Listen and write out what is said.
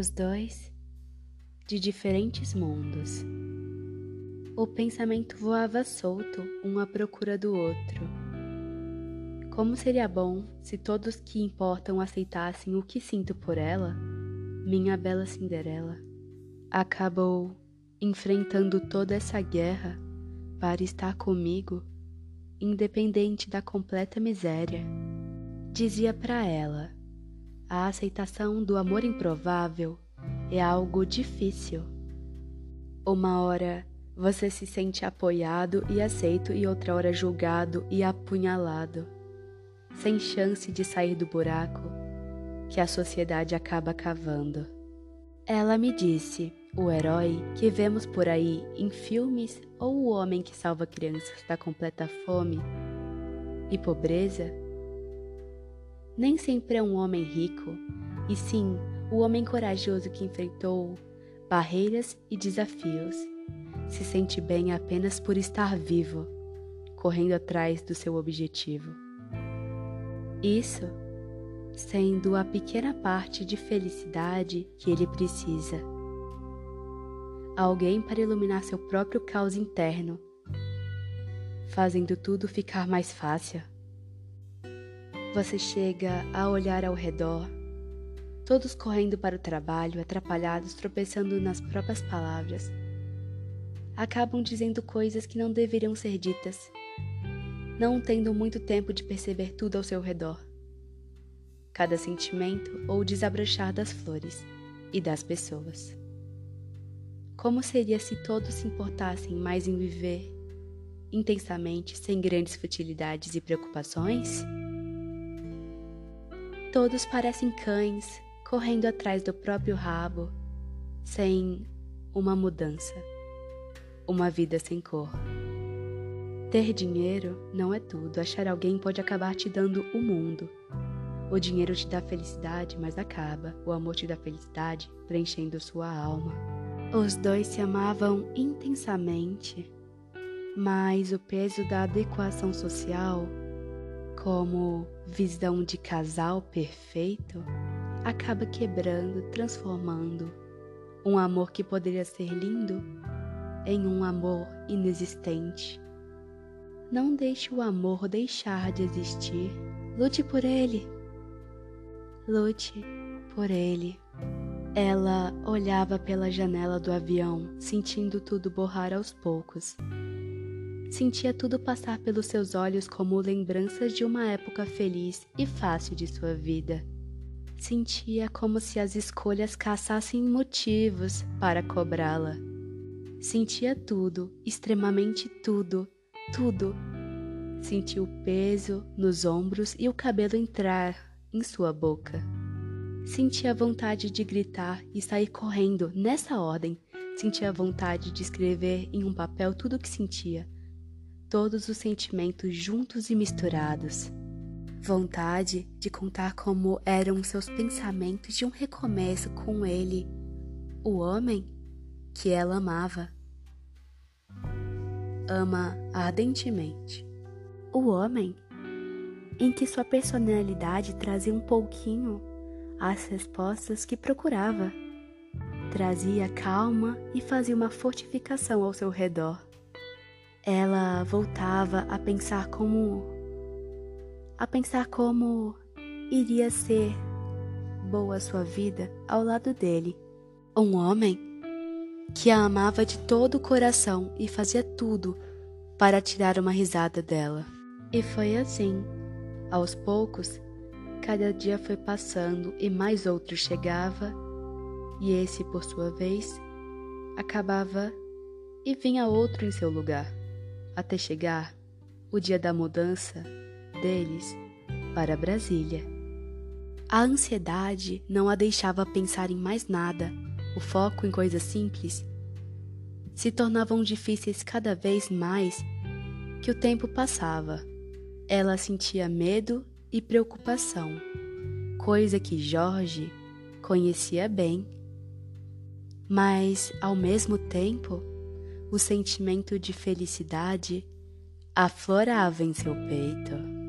Os dois de diferentes mundos. O pensamento voava solto, um à procura do outro. Como seria bom se todos que importam aceitassem o que sinto por ela, minha bela Cinderela. Acabou enfrentando toda essa guerra para estar comigo, independente da completa miséria. Dizia para ela: a aceitação do amor improvável é algo difícil. Uma hora você se sente apoiado e aceito, e outra hora julgado e apunhalado, sem chance de sair do buraco que a sociedade acaba cavando. Ela me disse: o herói que vemos por aí em filmes ou o homem que salva crianças da completa fome e pobreza, nem sempre é um homem rico, e sim o homem corajoso que enfrentou barreiras e desafios. Se sente bem apenas por estar vivo, correndo atrás do seu objetivo. Isso sendo a pequena parte de felicidade que ele precisa. Alguém para iluminar seu próprio caos interno, fazendo tudo ficar mais fácil. Você chega a olhar ao redor, todos correndo para o trabalho, atrapalhados, tropeçando nas próprias palavras. Acabam dizendo coisas que não deveriam ser ditas, não tendo muito tempo de perceber tudo ao seu redor cada sentimento ou desabrochar das flores e das pessoas. Como seria se todos se importassem mais em viver intensamente sem grandes futilidades e preocupações? Todos parecem cães correndo atrás do próprio rabo, sem uma mudança, uma vida sem cor. Ter dinheiro não é tudo, achar alguém pode acabar te dando o mundo o dinheiro te dá felicidade, mas acaba. O amor te dá felicidade, preenchendo sua alma. Os dois se amavam intensamente, mas o peso da adequação social, como visão de casal perfeito, acaba quebrando, transformando um amor que poderia ser lindo em um amor inexistente. Não deixe o amor deixar de existir. Lute por ele. Lute por ele. Ela olhava pela janela do avião, sentindo tudo borrar aos poucos. Sentia tudo passar pelos seus olhos como lembranças de uma época feliz e fácil de sua vida. Sentia como se as escolhas caçassem motivos para cobrá-la. Sentia tudo, extremamente tudo, tudo. Sentiu o peso nos ombros e o cabelo entrar em sua boca. Sentia vontade de gritar e sair correndo nessa ordem. Sentia vontade de escrever em um papel tudo o que sentia, todos os sentimentos juntos e misturados. Vontade de contar como eram seus pensamentos de um recomeço com ele, o homem que ela amava. Ama ardentemente. O homem em que sua personalidade trazia um pouquinho as respostas que procurava. Trazia calma e fazia uma fortificação ao seu redor. Ela voltava a pensar como a pensar como iria ser boa sua vida ao lado dele. Um homem que a amava de todo o coração e fazia tudo para tirar uma risada dela. E foi assim aos poucos, cada dia foi passando e mais outro chegava, e esse, por sua vez, acabava e vinha outro em seu lugar, até chegar o dia da mudança deles para Brasília. A ansiedade não a deixava pensar em mais nada, o foco em coisas simples se tornavam difíceis cada vez mais que o tempo passava. Ela sentia medo e preocupação, coisa que Jorge conhecia bem. Mas, ao mesmo tempo, o sentimento de felicidade aflorava em seu peito.